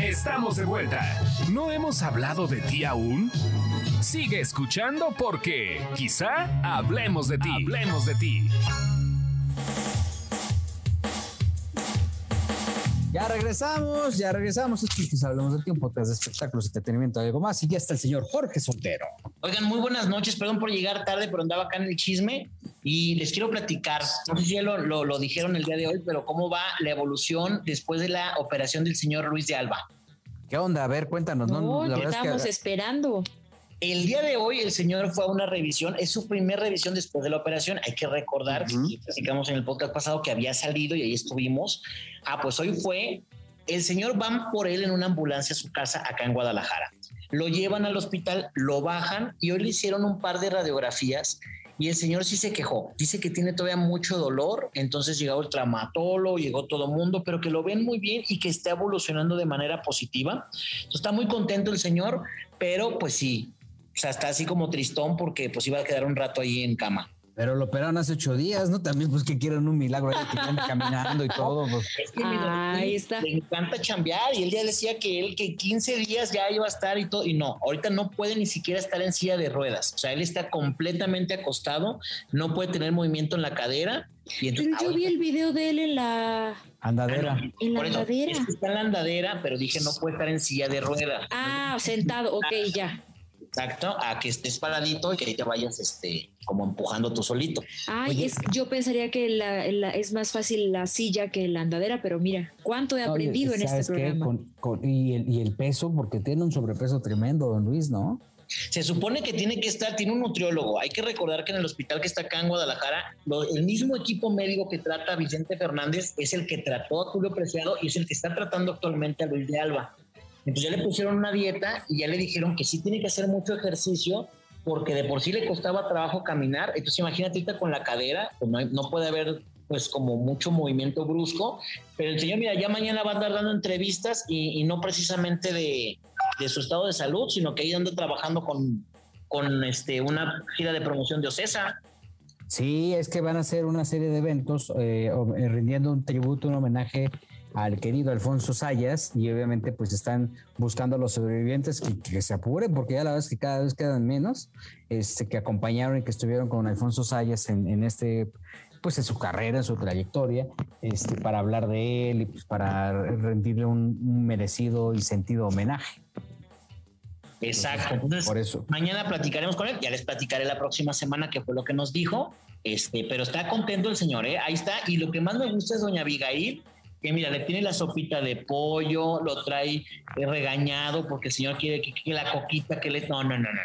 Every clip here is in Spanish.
Estamos de vuelta. ¿No hemos hablado de ti aún? Sigue escuchando porque quizá hablemos de ti. Hablemos de ti. Ya regresamos, ya regresamos. Es que hablamos de tiempo, podcast de espectáculos, entretenimiento, algo más. Y ya está el señor Jorge Soltero. Oigan, muy buenas noches. Perdón por llegar tarde, pero andaba acá en el chisme. Y les quiero platicar, no sé si ya lo, lo dijeron el día de hoy, pero cómo va la evolución después de la operación del señor Luis de Alba. ¿Qué onda? A ver, cuéntanos. No, no estamos esperando. El día de hoy el señor fue a una revisión, es su primera revisión después de la operación. Hay que recordar, que en el podcast pasado que había salido y ahí estuvimos. Ah, pues hoy fue, el señor van por él en una ambulancia a su casa acá en Guadalajara. Lo llevan al hospital, lo bajan y hoy le hicieron un par de radiografías y el señor sí se quejó. Dice que tiene todavía mucho dolor, entonces llegó el traumatólogo, llegó todo mundo, pero que lo ven muy bien y que está evolucionando de manera positiva. está muy contento el señor, pero pues sí, o sea, está así como tristón porque pues iba a quedar un rato ahí en cama. Pero lo operaron hace ocho días, ¿no? También, pues que quieren un milagro ahí, que caminando y todo. Pues. Es que ahí está. Le encanta chambear y él ya decía que él que 15 días ya iba a estar y todo. Y no, ahorita no puede ni siquiera estar en silla de ruedas. O sea, él está completamente acostado, no puede tener movimiento en la cadera. Y pero yo vi el video de él en la andadera. en la andadera. está en la andadera, pero dije no puede estar en silla de ruedas. Ah, sentado, ok, ya. Exacto, a que estés paradito y que ahí te vayas este, como empujando tú solito. Ay, es, yo pensaría que la, es más fácil la silla que la andadera, pero mira, cuánto he aprendido en este programa. y, el, y el peso, porque tiene un sobrepeso tremendo, don Luis, ¿no? Se supone que tiene que estar, tiene un nutriólogo. Hay que recordar que en el hospital que está acá en Guadalajara, el mismo equipo médico que trata a Vicente Fernández es el que trató a Julio Preciado y es el que está tratando actualmente a Luis de Alba. Entonces ya le pusieron una dieta y ya le dijeron que sí tiene que hacer mucho ejercicio porque de por sí le costaba trabajo caminar. Entonces imagínate ahorita con la cadera, pues no, puede haber pues como mucho movimiento brusco. Pero el señor, mira, ya mañana va a andar dando entrevistas y, no precisamente de, su estado de salud, sino que ahí anda trabajando con, con este, una gira de promoción de Ocesa. Sí, es que van a hacer una serie de eventos eh, eh, rindiendo un tributo, un homenaje al querido Alfonso Sayas y obviamente pues están buscando a los sobrevivientes que, se apuren porque ya la verdad es que cada vez quedan menos este, que acompañaron y que estuvieron con Alfonso Sayas en, este pues en su carrera, en su trayectoria, este, para hablar de él y pues para rendirle un, merecido y sentido homenaje. Exacto. Entonces, por eso. mañana platicaremos con él. Ya les platicaré la próxima semana qué fue lo que nos dijo. Este, pero está contento el señor, ¿eh? Ahí está. Y lo que más me gusta es doña Abigail, que mira, le tiene la sopita de pollo, lo trae regañado porque el señor quiere que, la coquita que le... No, no, no, no.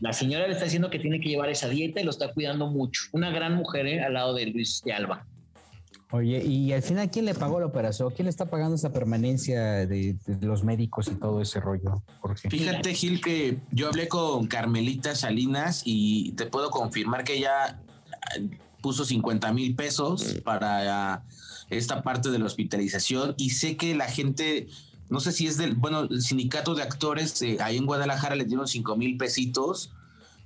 La señora le está diciendo que tiene que llevar esa dieta y lo está cuidando mucho. Una gran mujer ¿eh? al lado de Luis de Alba. Oye, y al final, ¿quién le pagó la operación? ¿Quién le está pagando esa permanencia de, los médicos y todo ese rollo? Fíjate, Gil, que yo hablé con Carmelita Salinas y te puedo confirmar que ella eh, puso 50 mil pesos para esta parte de la hospitalización y sé que la gente, no sé si es del, bueno, el sindicato de actores eh, ahí en Guadalajara le dieron cinco mil pesitos,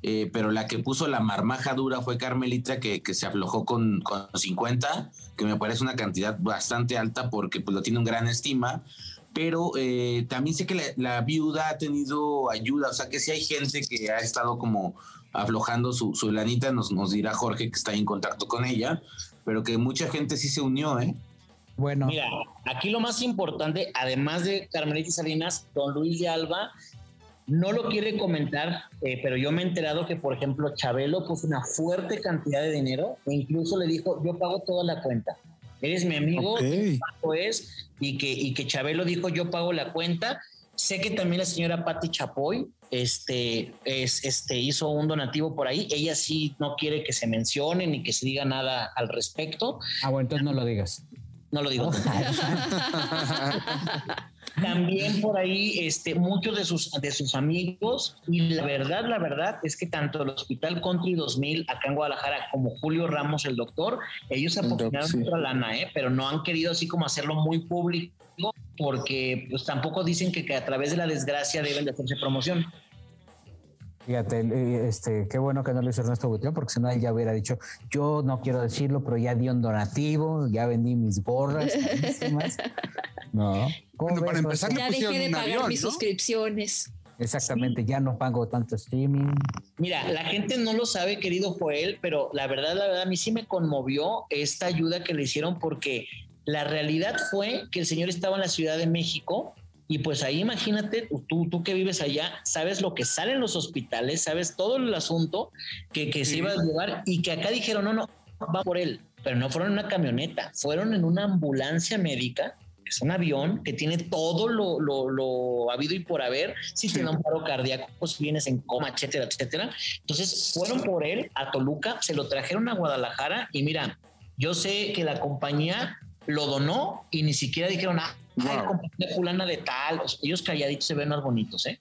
eh, pero la que puso la marmaja dura fue Carmelita que, que se aflojó con, con 50, que me parece una cantidad bastante alta porque pues lo tiene un gran estima. Pero eh, también sé que la, viuda ha tenido ayuda, o sea que si hay gente que ha estado como aflojando su, su lanita, nos, nos dirá Jorge que está en contacto con ella, pero que mucha gente sí se unió, ¿eh? Bueno. Mira, aquí lo más importante, además de Carmelita Salinas, don Luis de Alba, no lo quiere comentar, eh, pero yo me he enterado que, por ejemplo, Chabelo puso una fuerte cantidad de dinero e incluso le dijo, yo pago toda la cuenta. Eres mi amigo, es, y que, y que Chabelo dijo, yo pago la cuenta. Sé que también la señora Patti Chapoy este, es, este, hizo un donativo por ahí. Ella sí no quiere que se mencione ni que se diga nada al respecto. Ah, bueno, entonces no lo digas. No lo digo. También por ahí, este, muchos de sus, de sus amigos, y la verdad, la verdad es que tanto el Hospital Country 2000 acá en Guadalajara como Julio Ramos, el doctor, ellos apoyaron sí. otra lana, ¿eh? pero no han querido así como hacerlo muy público porque pues tampoco dicen que, que a través de la desgracia deben de hacerse promoción. Fíjate, eh, este, qué bueno que no lo hizo Ernesto Gutiérrez, porque si no él ya hubiera dicho, yo no quiero decirlo, pero ya di un donativo, ya vendí mis gorras. No. ¿Cómo Bueno, para empezar, Ya dejé de pagar avión, mis ¿no? suscripciones. Exactamente, ya no pago tanto streaming. Mira, la gente no lo sabe, querido Joel, pero la verdad, la verdad, a mí sí me conmovió esta ayuda que le hicieron porque la realidad fue que el señor estaba en la Ciudad de México y pues ahí imagínate, tú, tú que vives allá, sabes lo que sale en los hospitales, sabes todo el asunto que, que se Sí. iba a llevar y que acá dijeron, no, no, va por él, pero no fueron en una camioneta, fueron en una ambulancia médica es un avión que tiene todo lo, lo, lo habido y por haber, si te da un paro cardíaco, pues vienes en coma, etcétera, etcétera. Entonces fueron por él a Toluca, se lo trajeron a Guadalajara y mira, yo sé que la compañía lo donó y ni siquiera dijeron, ah, ay, compañía fulana de tal. O sea, ellos calladitos se ven más bonitos, ¿eh?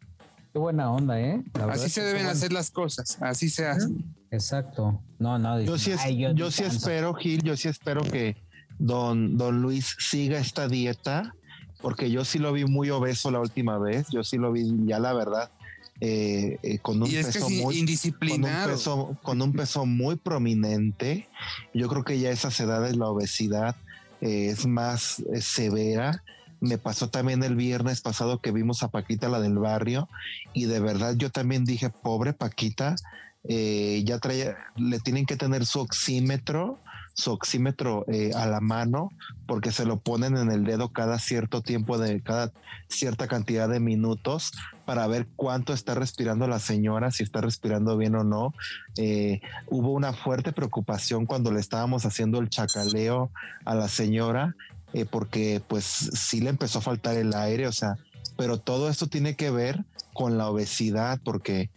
Qué buena onda, ¿eh? Así se deben hacer las cosas, así se hace. Exacto. No, no. Yo sí, es- "Ay, yo, sí tanto". espero, Gil, yo sí espero que don, don Luis siga esta dieta, porque yo sí lo vi muy obeso la última vez, yo sí lo vi ya la verdad, eh, eh, con un Y es que peso es muy con un indisciplinado. peso, con un peso muy prominente. Yo creo que ya a esas edades la obesidad eh, es más eh, severa. Me pasó también el viernes pasado que vimos a Paquita, la del barrio, y de verdad yo también dije, pobre Paquita, eh, ya traía, le tienen que tener su oxímetro, su oxímetro eh, a la mano, porque se lo ponen en el dedo cada cierto tiempo de cada cierta cantidad de minutos para ver cuánto está respirando la señora, si está respirando bien o no. Eh, hubo una fuerte preocupación cuando le estábamos haciendo el chacaleo a la señora, eh, porque pues sí le empezó a faltar el aire, o sea, pero todo esto tiene que ver con la obesidad, porque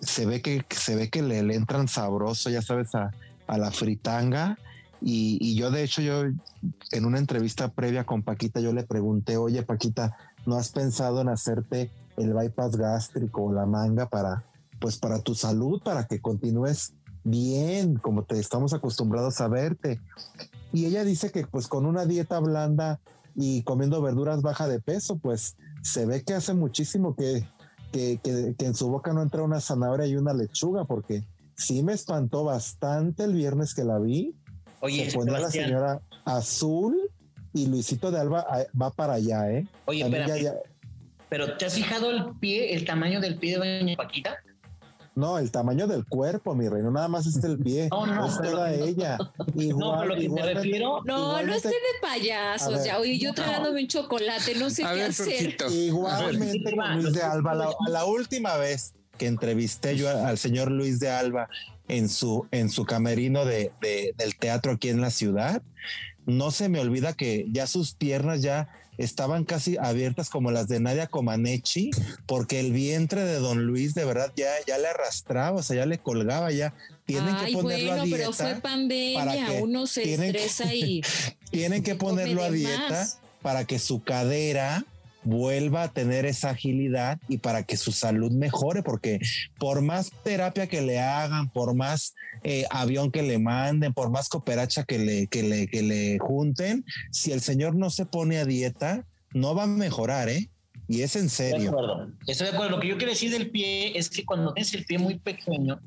se ve que se ve que le, le entran sabroso, ya sabes, a, a la fritanga. Y, y yo, de hecho, yo en una entrevista previa con Paquita, yo le pregunté, oye, Paquita, ¿no has pensado en hacerte el bypass gástrico o la manga para, pues, para tu salud, para que continúes bien, como te estamos acostumbrados a verte? Y ella dice que, pues, con una dieta blanda y comiendo verduras baja de peso, pues, se ve que hace muchísimo que, que, que, que en su boca no entra una zanahoria y una lechuga, porque sí me espantó bastante el viernes que la vi. Oye, se ponía la señora azul y Luisito de Alba va para allá, ¿eh? Oye, espérame. ya- Pero ¿te has fijado el pie, el tamaño del pie de doña Paquita? no, el tamaño del cuerpo, mi reino, nada más es el pie, No, no, es toda ella. Igual, No, pero lo que me refiero, No, no esté de payasos ya. Oye, yo no. tragándome un chocolate, no sé A qué ver, hacer. Igualmente con Luis de Alba, la, la última vez que entrevisté yo al señor Luis de Alba en su, en su camerino de, de- del teatro aquí en la ciudad, no se me olvida que ya sus piernas ya estaban casi abiertas como las de Nadia Comaneci, porque el vientre de don Luis de verdad ya, ya le arrastraba, o sea, ya le colgaba, ya tienen Ay, que ponerlo bueno, a dieta. pero fue para pandemia, que uno se tienen que- estresa y Tienen que ponerlo a dieta más. para que su cadera vuelva a tener esa agilidad y para que su salud mejore, porque por más terapia que le hagan, por más eh, avión que le manden, por más cooperacha que le, que, le, que le junten, si el señor no se pone a dieta, no va a mejorar, ¿eh? Y es en Estoy de serio. acuerdo. Estoy de acuerdo. Lo que yo quiero decir del pie es que cuando tienes el pie muy pequeño,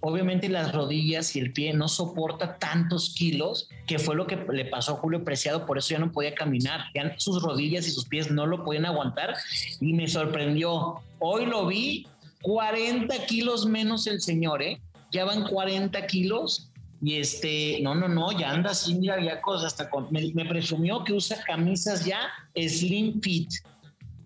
obviamente las rodillas y el pie no soporta tantos kilos, que fue lo que le pasó a Julio Preciado, por eso ya no podía caminar. Ya sus rodillas y sus pies no lo podían aguantar y me sorprendió. Hoy lo vi 40 kilos menos el señor, ¿eh? Ya van 40 kilos. Y este, no, no, no, ya anda así, mira, ya cosas hasta con, me, me presumió que usa camisas ya slim fit.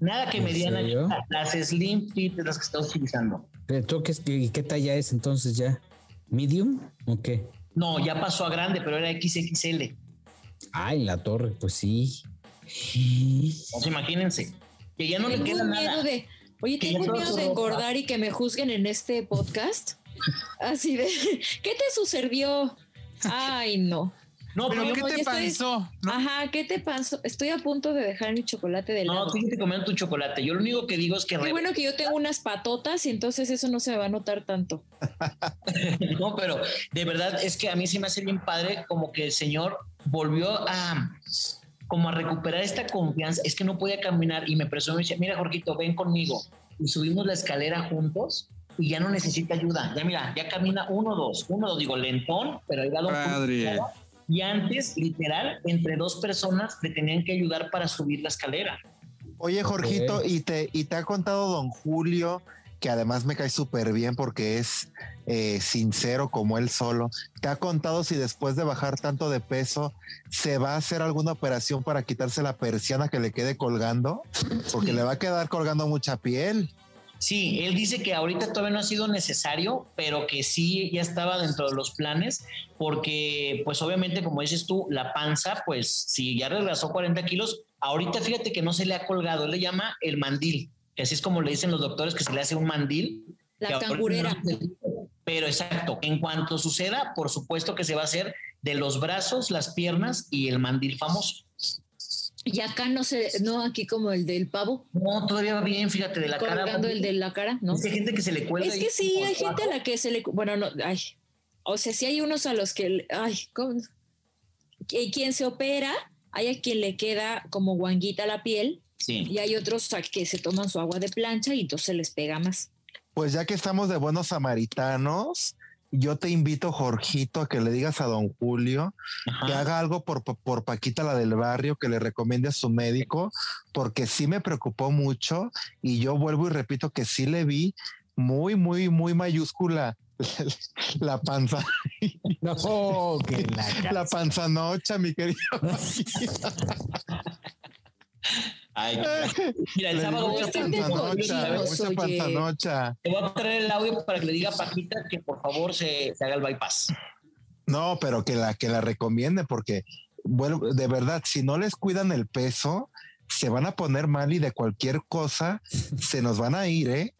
Nada que ¿En me digan serio? las slim fit de las que está utilizando. Pero tú, ¿qué, ¿Y qué talla es entonces ya? ¿Medium o qué? No, ya pasó a grande, pero era XXL. Ay, la torre, pues sí. Pues imagínense. Que ya no le tengo queda miedo nada. de, oye, Que tengo miedo de ropa- engordar y que me juzguen en este podcast. Así de, ¿qué te sucedió? Ay, no. No, ¿Pero pero qué no, te estoy- pasó? ¿No? Ajá, ¿qué te pasó? Estoy a punto de dejar mi chocolate de no, lado. tú te comiendo tu chocolate. Yo lo único que digo es que Qué re- bueno que yo tengo unas patotas y entonces eso no se me va a notar tanto. no, pero de verdad es que a mí se me hace bien padre como que el señor volvió a como a recuperar esta confianza. Es que no podía caminar y me presionó y dice, mira, Jorgito, ven conmigo. Y subimos la escalera juntos y ya no necesita ayuda. Ya mira, ya camina uno, dos, uno, dos, digo, lentón, pero ahí va. Julio, Y antes, literal, entre dos personas le tenían que ayudar para subir la escalera. Oye, Jorgito, ¿y, te, ¿y te ha contado don Julio, que además me cae súper bien porque es eh, sincero como él solo, ¿te ha contado si después de bajar tanto de peso se va a hacer alguna operación para quitarse la persiana que le quede colgando? Porque le va a quedar colgando mucha piel. Sí, él dice que ahorita todavía no ha sido necesario, pero que sí ya estaba dentro de los planes, porque pues obviamente como dices tú, la panza, pues si ya regresó 40 kilos, ahorita fíjate que no se le ha colgado, él le llama el mandil, que así es como le dicen los doctores que se le hace un mandil. La cangurera. Pero exacto, en cuanto suceda, por supuesto que se va a hacer de los brazos, las piernas y el mandil famoso. Y acá no sé, no aquí como el del pavo. No, todavía va bien, fíjate, de la cara. Colgando el de la cara, ¿no? Hay gente que se le cuelga. Es que sí, hay gente a la que se le, bueno, no, ay, o sea, sí hay unos a los que, ay, ¿cómo? Quien se opera, hay a quien le queda como guanguita la piel Sí. y hay otros a que se toman su agua de plancha y entonces les pega más. Pues ya que estamos de buenos samaritanos, yo te invito, Jorgito, a que le digas a don Julio que haga algo por, por Paquita, la del barrio, que le recomiende a su médico, porque sí me preocupó mucho y yo vuelvo y repito que sí le vi muy, muy, muy mayúscula la panza, No, que la la panzanocha, mi querido. Ay, mira, el sábado voy a te voy a traer el audio para que le diga a Paquita que por favor se, se haga el bypass. No, pero que la que la recomiende, porque bueno, de verdad, si no les cuidan el peso, se van a poner mal y de cualquier cosa se nos van a ir, ¿eh?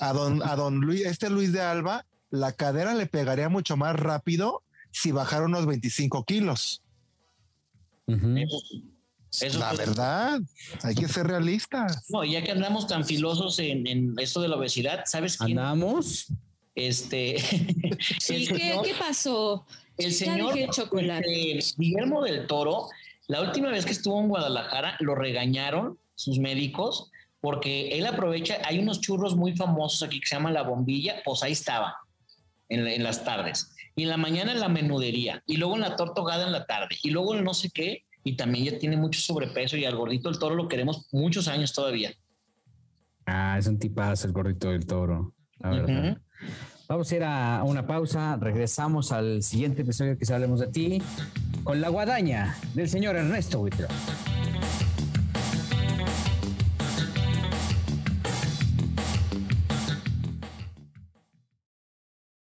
A don, a don Luis, este Luis de Alba, la cadera le pegaría mucho más rápido si bajara unos 25 kilos. Ujú. Eso La verdad, hay que ser realistas. No, ya que andamos tan filosos en, en esto de la obesidad, ¿sabes quién? Andamos. Este, Sí, el ¿qué, señor, qué pasó? el señor el chocolate. este, Guillermo del Toro, la última vez que estuvo en Guadalajara, lo regañaron sus médicos porque él aprovecha, hay unos churros muy famosos aquí que se llaman La Bombilla, pues ahí estaba, en, en las tardes. Y en la mañana en la menudería, y luego en la torta ahogada en la tarde, y luego el no sé qué, y también ya tiene mucho sobrepeso, y al gordito del toro lo queremos muchos años todavía. Ah, es un tipazo el gorrito del toro. La verdad. Vamos a ir a una pausa. Regresamos al siguiente episodio que hablemos de ti con la guadaña del señor Ernesto Huitro.